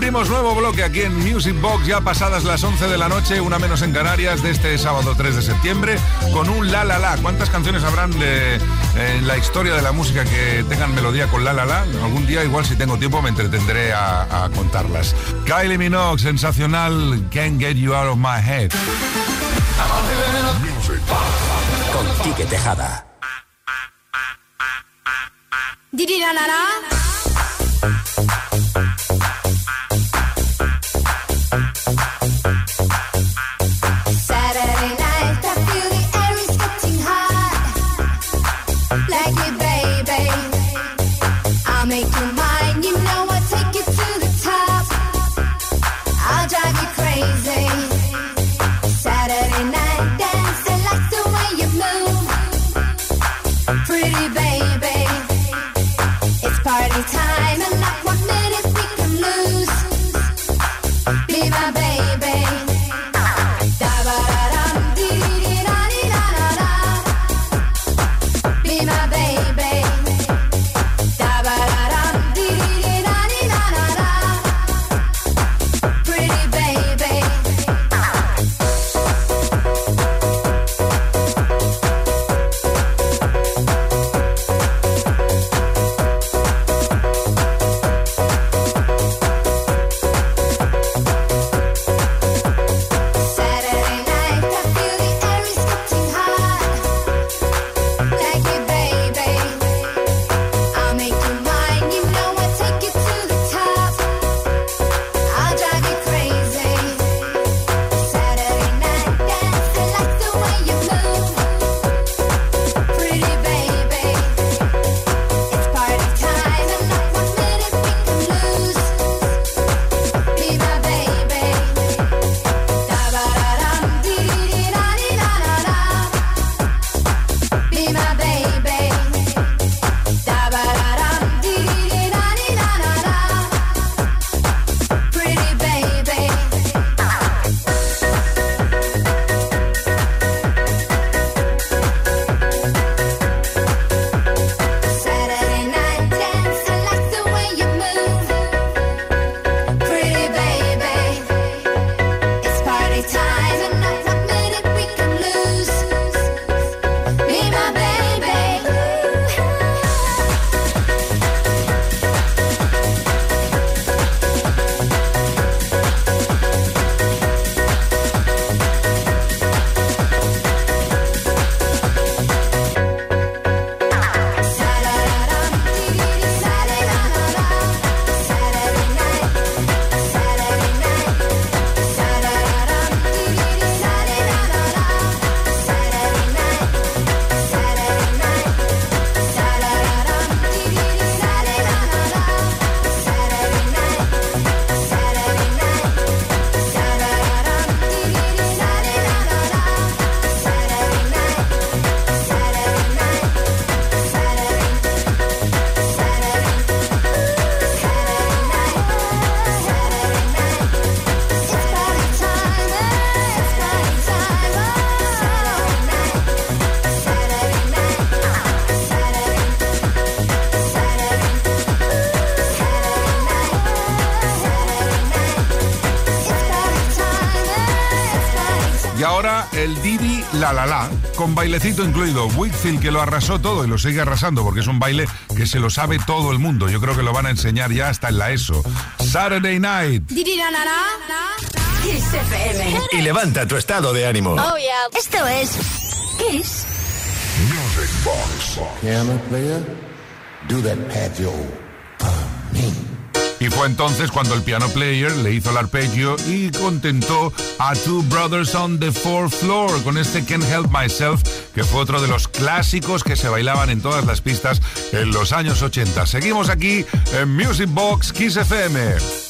Nuevo bloque aquí en Music Box, ya pasadas las 11 de la noche, una menos en Canarias, de este sábado 3 de septiembre, con un La La La. ¿Cuántas canciones habrán de, en la historia de la música que tengan melodía con La La La? Algún día, igual si tengo tiempo, me entretendré a, a contarlas. Kylie Minogue, sensacional, Can't Get You Out of My Head. Con Quique Tejada. Didi la la la. Con bailecito incluido. Whitfield que lo arrasó todo y lo sigue arrasando porque es un baile que se lo sabe todo el mundo. Yo creo que lo van a enseñar ya hasta en la ESO. Saturday Night. Y levanta tu estado de ánimo. Oh, yeah. Esto es Kiss. Music Box. Piano player, do that patio. Y fue entonces cuando el piano player le hizo el arpegio y contentó a Two Brothers on the Fourth Floor con este Can't Help Myself, que fue otro de los clásicos que se bailaban en todas las pistas en los años 80. Seguimos aquí en Music Box Kiss FM.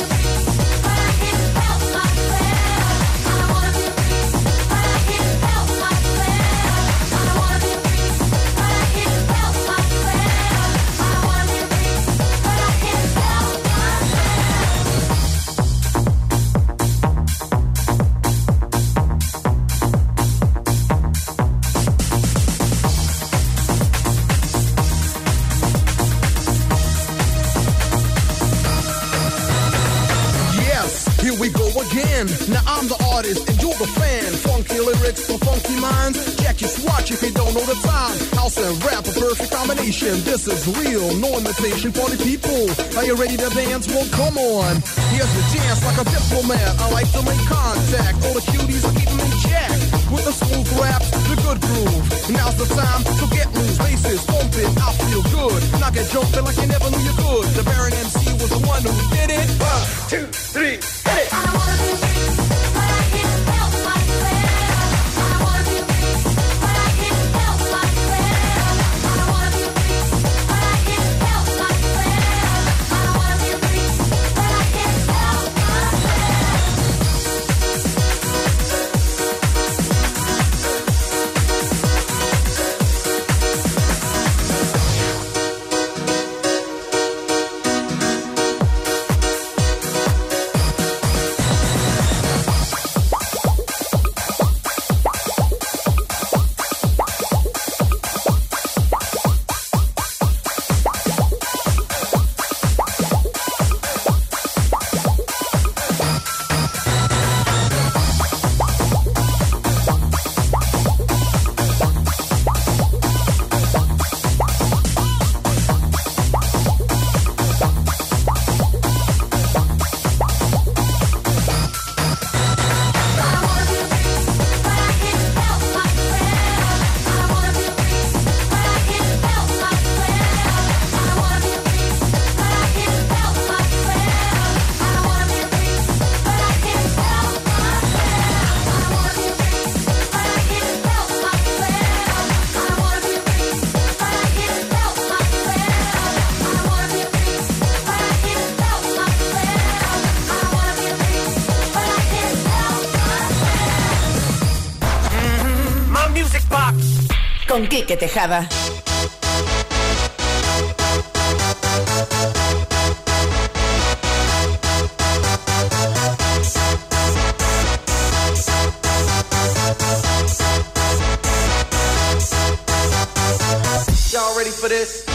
perfect. This is real, no imitation for the people. Are you ready to dance? Well, come on. Here's the chance like a diplomat. I like to make contact. All the cuties are keeping in check. With the smooth rap, the good groove. Now's the time to get loose. Bases pumping, I feel good. Knock it jumping like you never knew you could. The Baron MC was the one who did it. One, two, three, hit it. to con Quique Tejada. Y'all ready for this?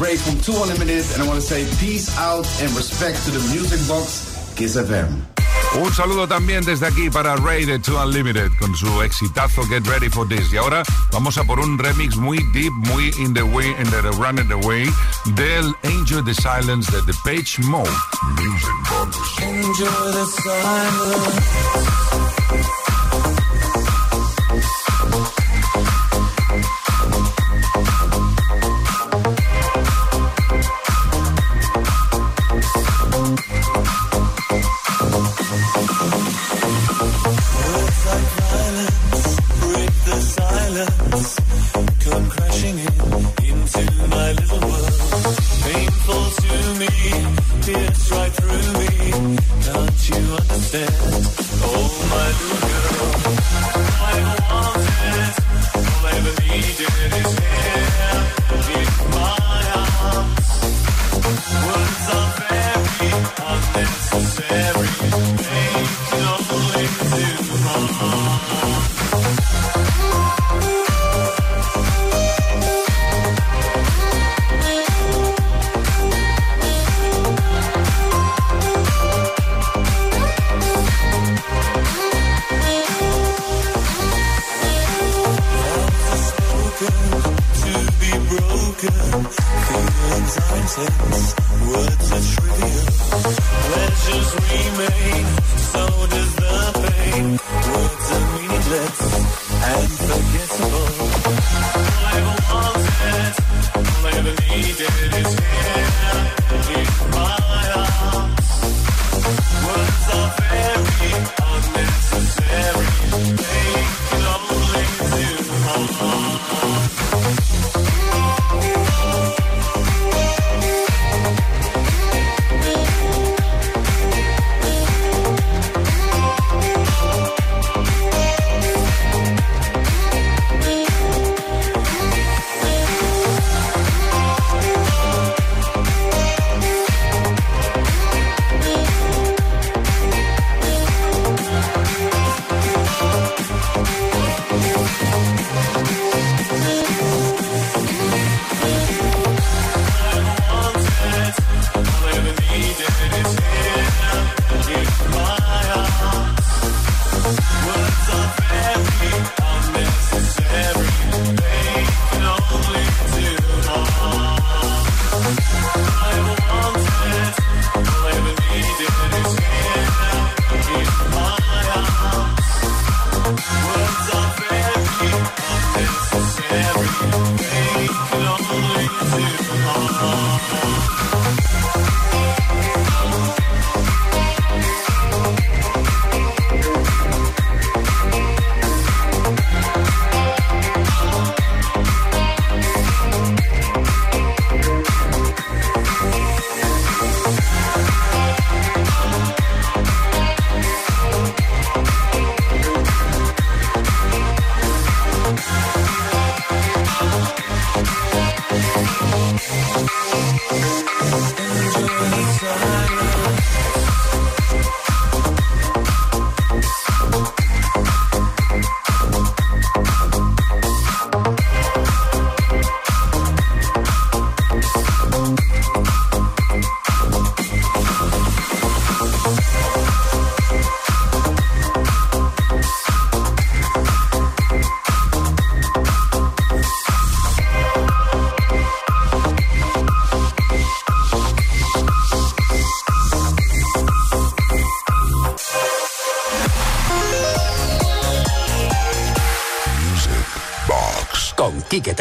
break from Two Unlimited and I want to say peace out and respect to the Music Box Kiss FM. Un saludo también desde aquí para Ray de Two Unlimited con su exitazo Get Ready for This. Y ahora vamos a por un remix muy deep, muy in the way, in the run in the way del Angel the Silence de The Page Mode. Music Box. Angel the Silence. Every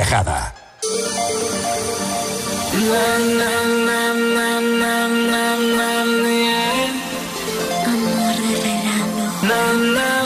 relajada. Amor de verano.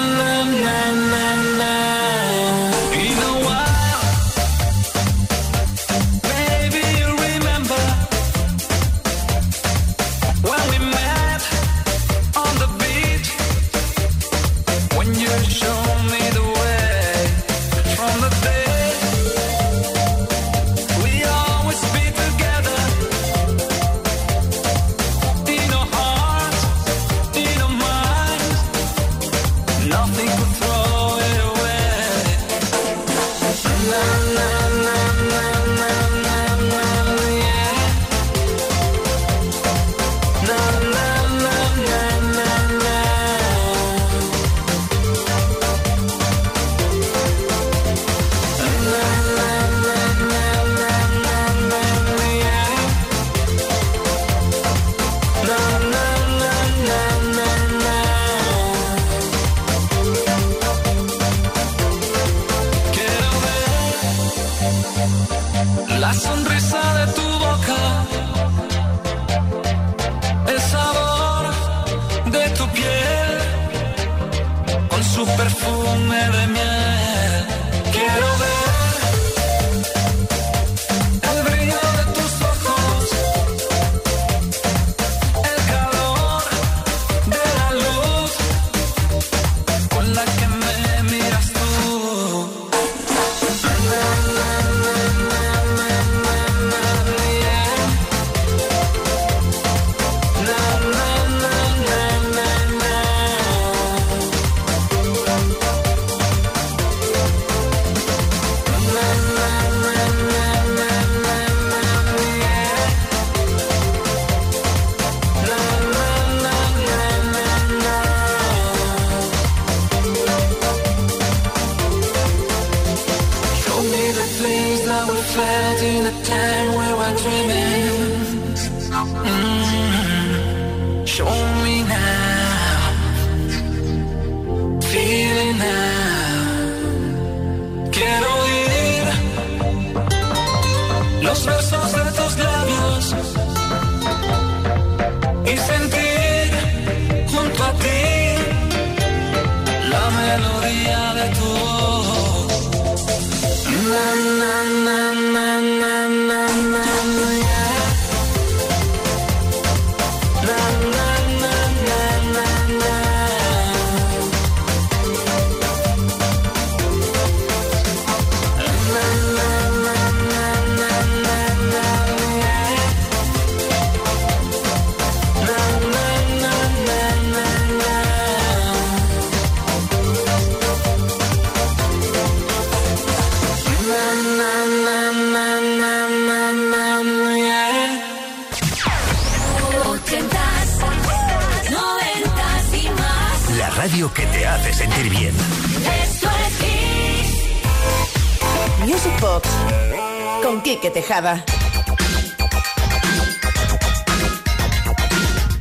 Con Quique Tejada.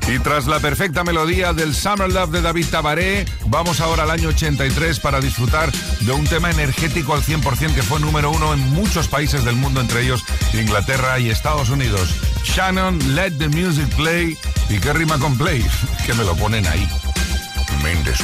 Y tras la perfecta melodía del Summer Love de David Tabaré, vamos ahora al año 83 para disfrutar de un tema energético al 100% que fue número uno en muchos países del mundo, entre ellos Inglaterra y Estados Unidos. Shannon, let the music play. ¿Y qué rima con play? Que me lo ponen ahí. Mendes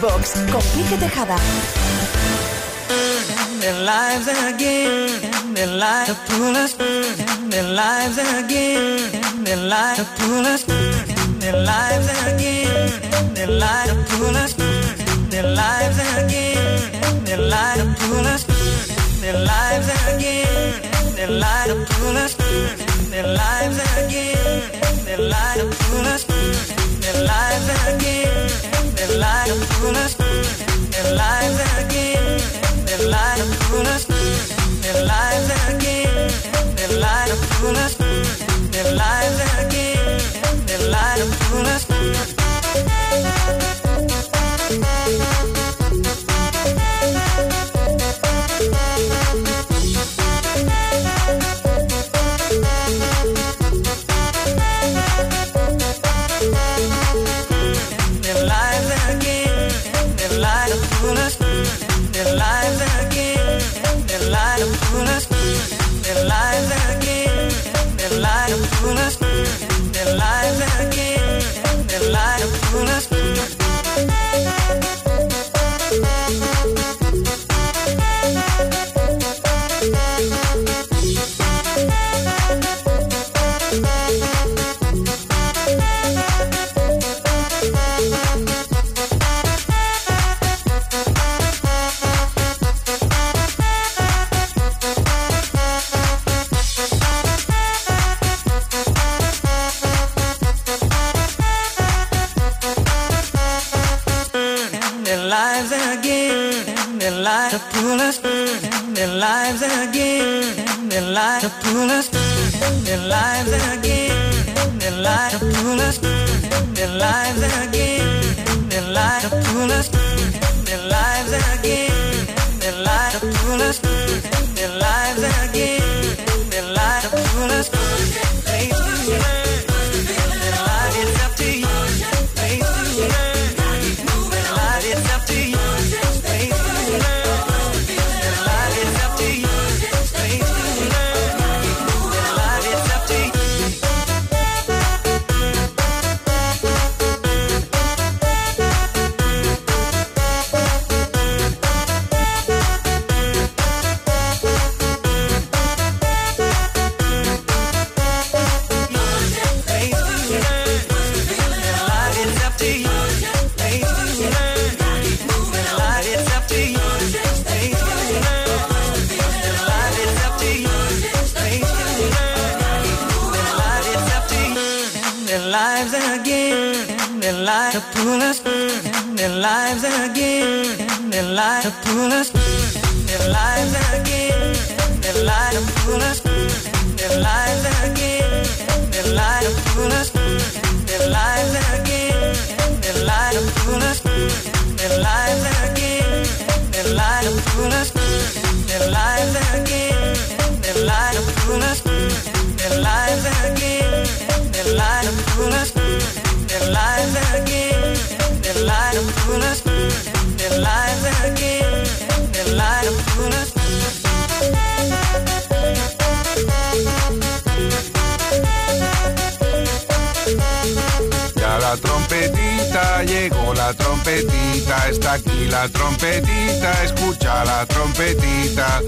Box con Quique Tejada. their lives again, their lives to pull us, their lives again, their lives to pull us, their lives again, their lives to pull us, their lives again, their lives to pull us, their lives again, their lives to pull us, their lives again, their lives to pull us, their lives again, their lives again, again, pull us, their lives again, their lives to pull us, their lives again, their lives to pull us, their lives again, their lives to pull us, their lives again, their lives to pull us, pull us. Trompetita llegó, la trompetita está aquí, la trompetita, escucha la trompetita.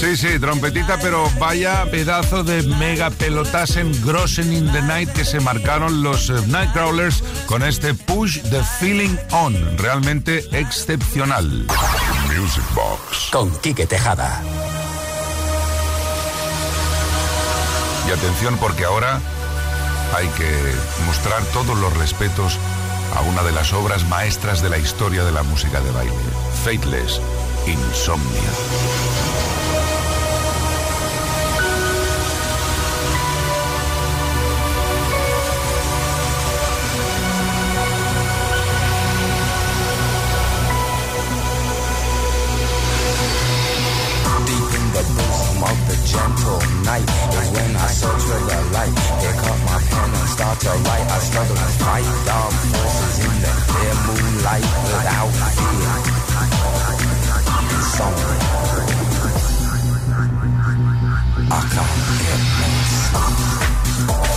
Sí, sí, trompetita, pero vaya pedazo de mega pelotas en Grossen in the Night que se marcaron los eh, Nightcrawlers con este Push the Feeling On, realmente excepcional. Music Box. Con Quique Tejada. Y atención porque ahora hay que mostrar todos los respetos a una de las obras maestras de la historia de la música de baile, Fateless, Insomnia. I search for the light. Pick up my pen and start to write. I struggle to fight dark forces in the clear moonlight without fear. Insomnia. I can't get no sleep.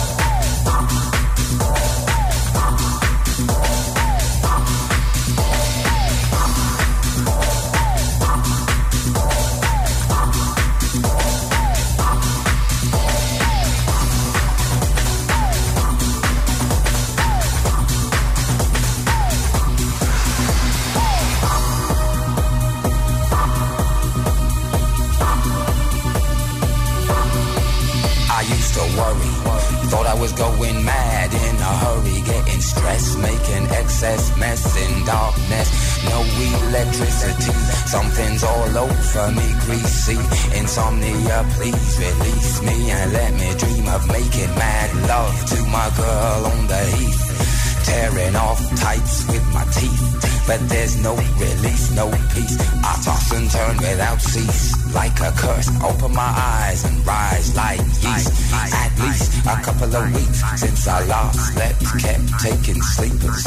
And let me dream of making mad love to my girl on the heath. Tearing off tights with my teeth, but there's no release, no peace. I toss and turn without cease, like a curse. Open my eyes and rise like yeast. At least a couple of weeks since I last slept, kept taking sleepers.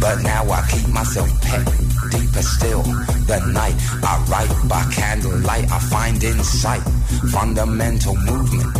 But now I keep myself pet. Deeper still, the night I write by candlelight. I find insight, fundamental movement.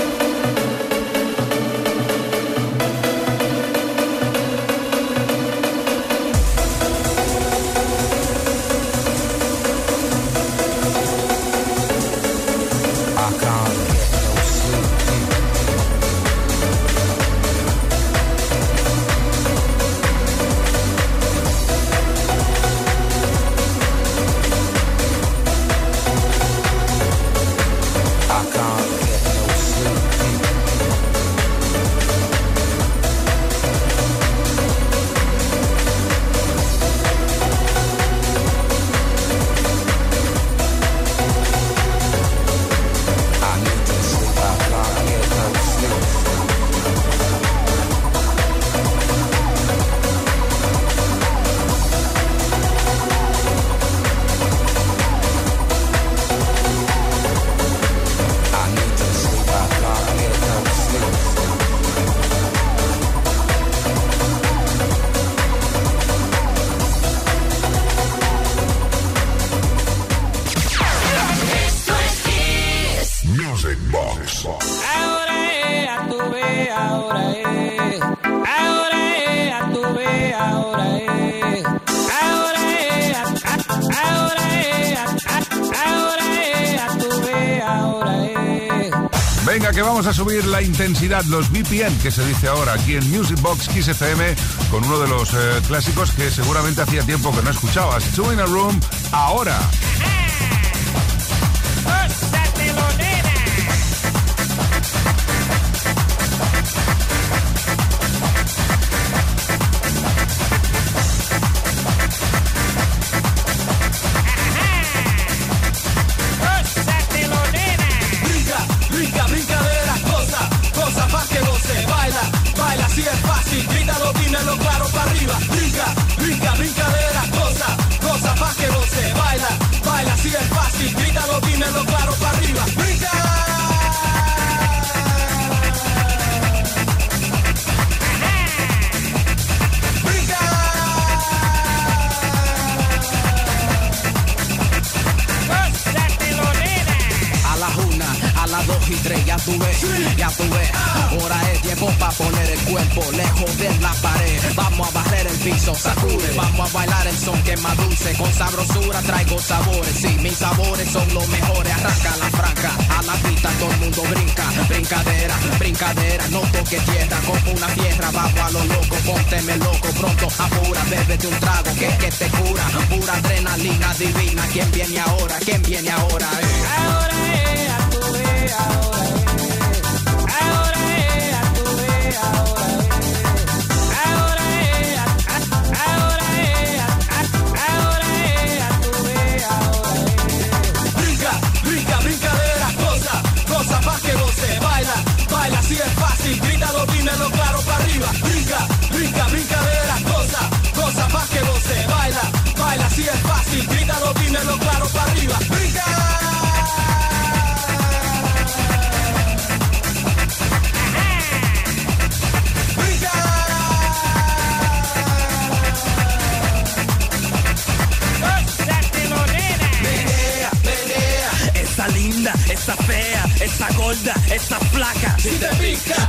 los BPM, que se dice ahora aquí en Music Box Kiss con uno de los eh, clásicos que seguramente hacía tiempo que no escuchabas. Two in a Room, ahora. Dulce. Con sabrosura traigo sabores. Sí, mis sabores son los mejores. Arranca la franca, a la pista todo el mundo brinca. Brincadera, brincadera, no toque tierra. Como una tierra, vamos a lo loco. Pónteme loco, pronto apura, bébete un trago que, que te cura. Pura adrenalina divina. ¿Quién viene ahora? ¿Quién viene ahora? Eh. Ahora es, vez, ahora dímelo claro para arriba. Brinca. Menea, menea. Esa linda, esa fea, esa gorda, esa flaca. Si te pica.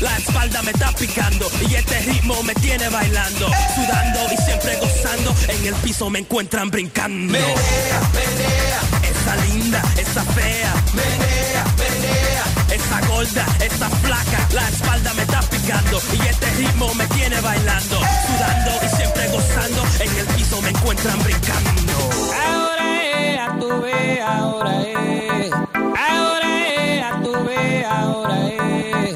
La espalda me está picando y este ritmo me tiene bailando, sudando y siempre gozando. En el piso me encuentran brincando. Menea, menea. Esa linda, esa fea. Menea, menea. Esa gorda, esa flaca, la espalda me está picando y este ritmo me tiene bailando, sudando y siempre gozando. En el piso me encuentran brincando. Ahora es, a tu vez, ahora es. Ahora es, a tu vez, ahora es.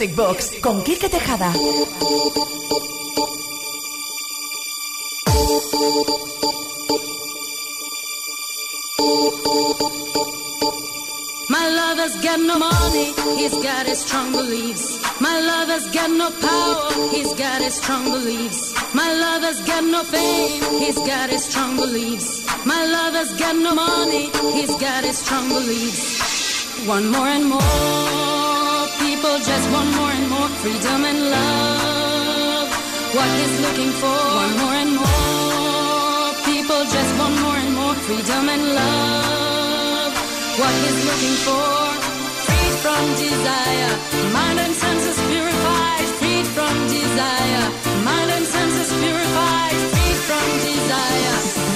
Music Box con Quique Tejada. My lover's got no money, he's got his strong beliefs. My lover's got no power, he's got his strong beliefs. My lover's got no fame, he's got his strong beliefs. My lover's got no money, he's got his strong beliefs. One more and more, people just want more and more freedom and love. What he's looking for, one more and more, people just want more and more freedom and love what he's looking for. Freed from desire, mind and senses purified. Freed from desire, mind and senses purified. Freed from desire,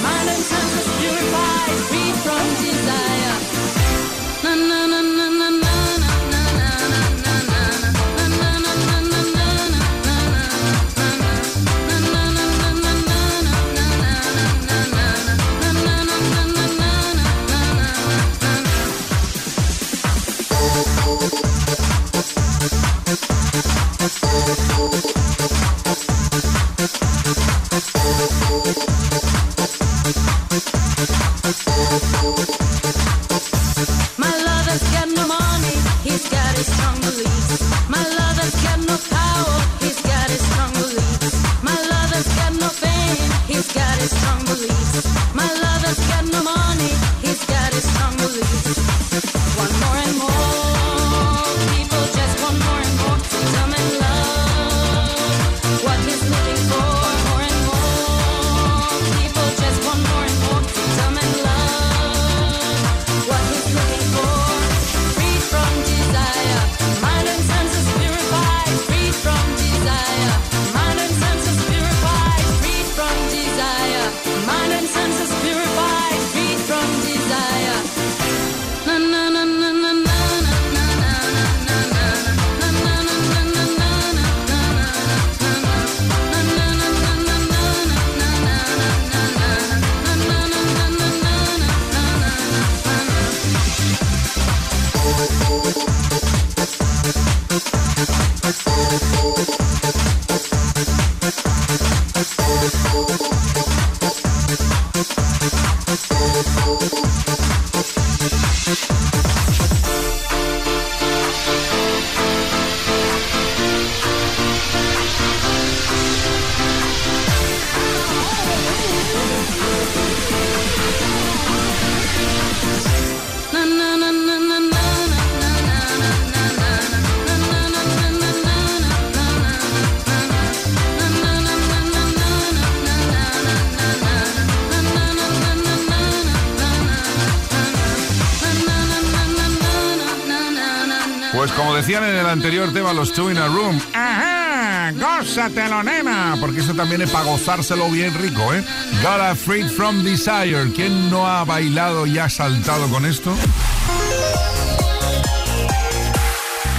anterior tema, los Two in a Room. ¡Ajá! ¡Gózatelo, nena! Porque eso también es para gozárselo bien rico, ¿eh? Got a Freed from Desire. ¿Quién no ha bailado y ha saltado con esto?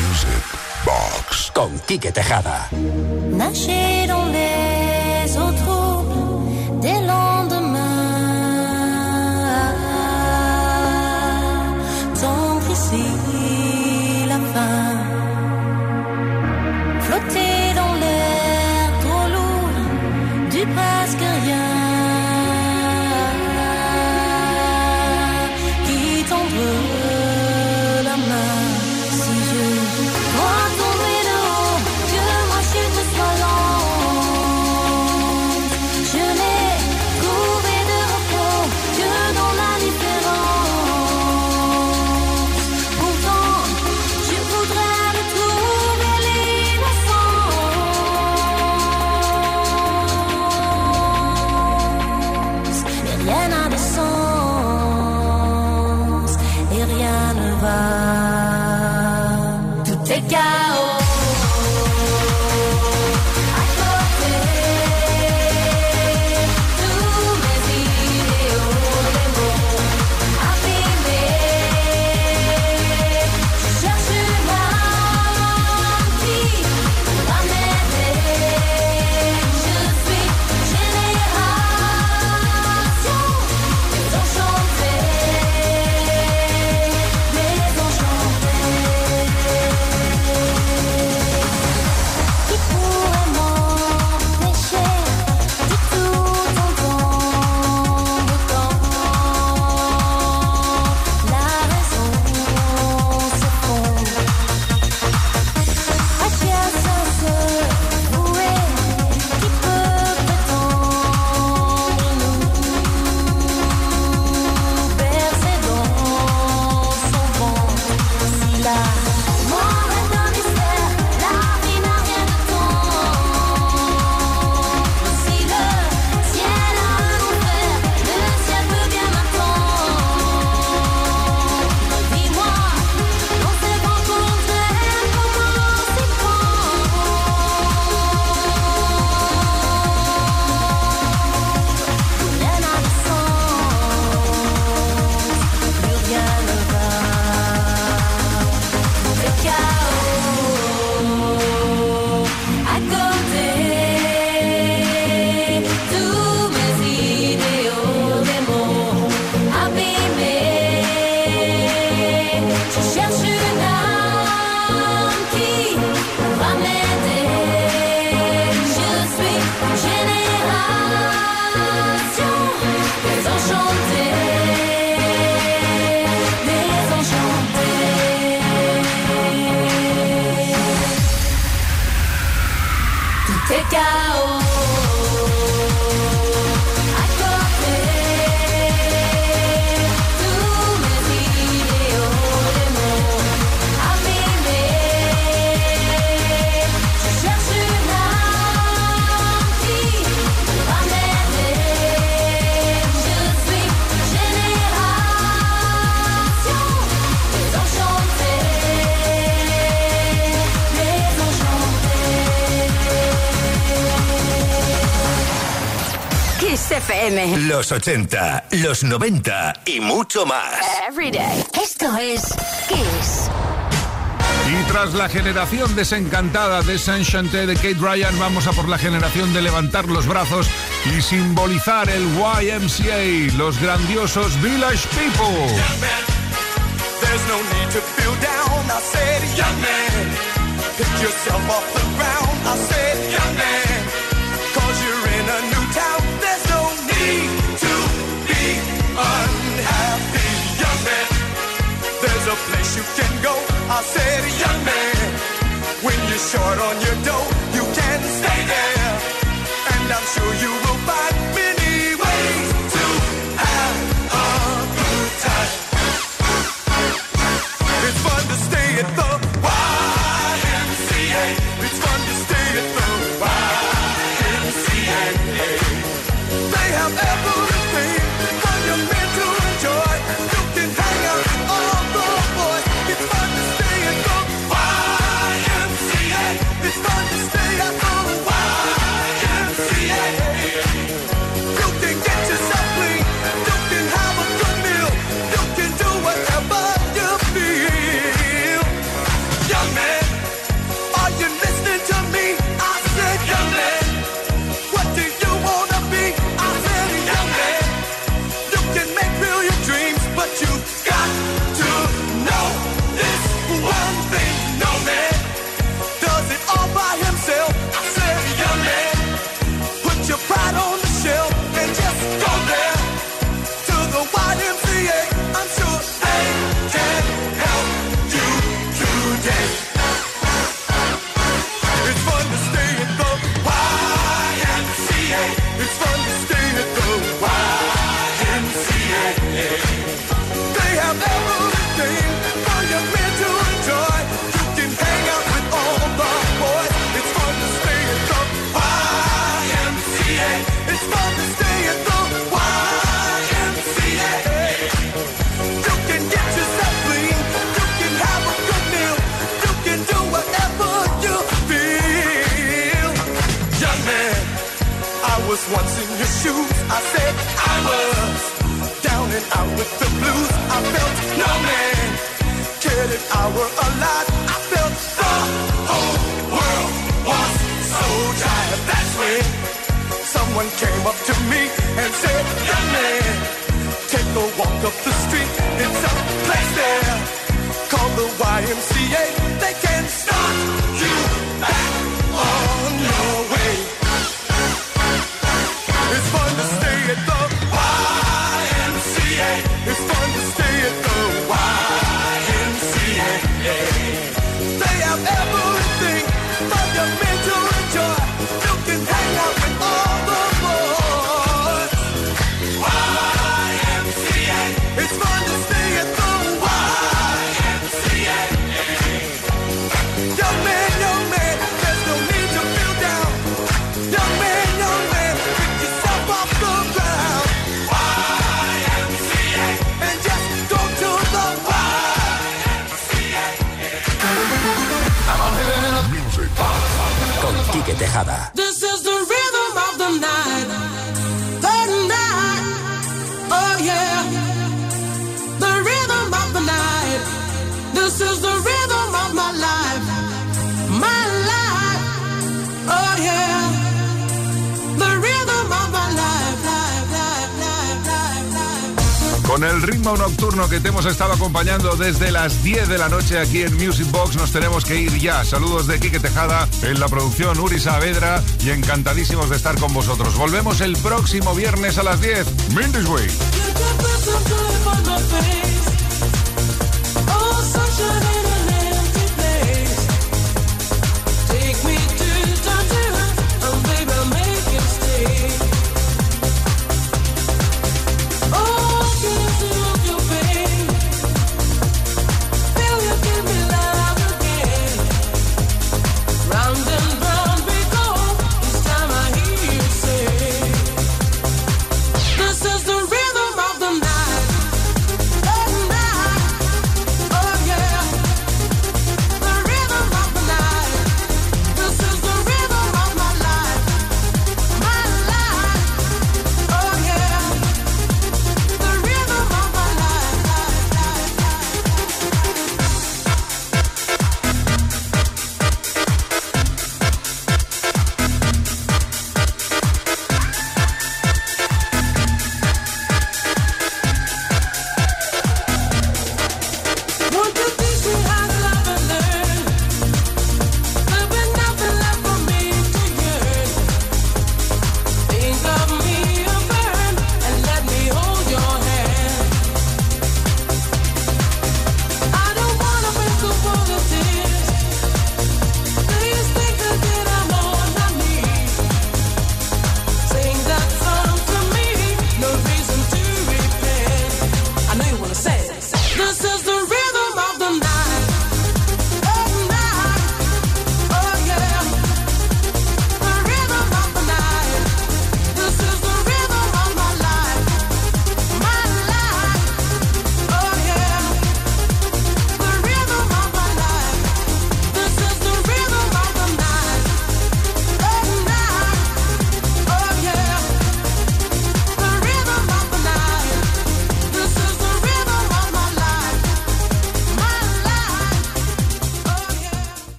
Music Box con Quique Tejada. Los 80, los 90 y mucho más. Every day. Esto es Kiss. Y tras la generación desencantada de Saint de Kate Ryan, vamos a por la generación de levantar los brazos y simbolizar el YMCA, los grandiosos Village People. Young man, there's no need to feel down. I said, young man, pick yourself off the ground. I said, young man. go. I said, young man, when you're short on your dough, you can stay there. And I'm sure you will find me. love Tejada. El ritmo nocturno que te hemos estado acompañando desde las 10 de la noche aquí en Music Box, nos tenemos que ir ya. Saludos de Quique Tejada en la producción Uri Saavedra y encantadísimos de estar con vosotros. Volvemos el próximo viernes a las 10. Mindy's Way.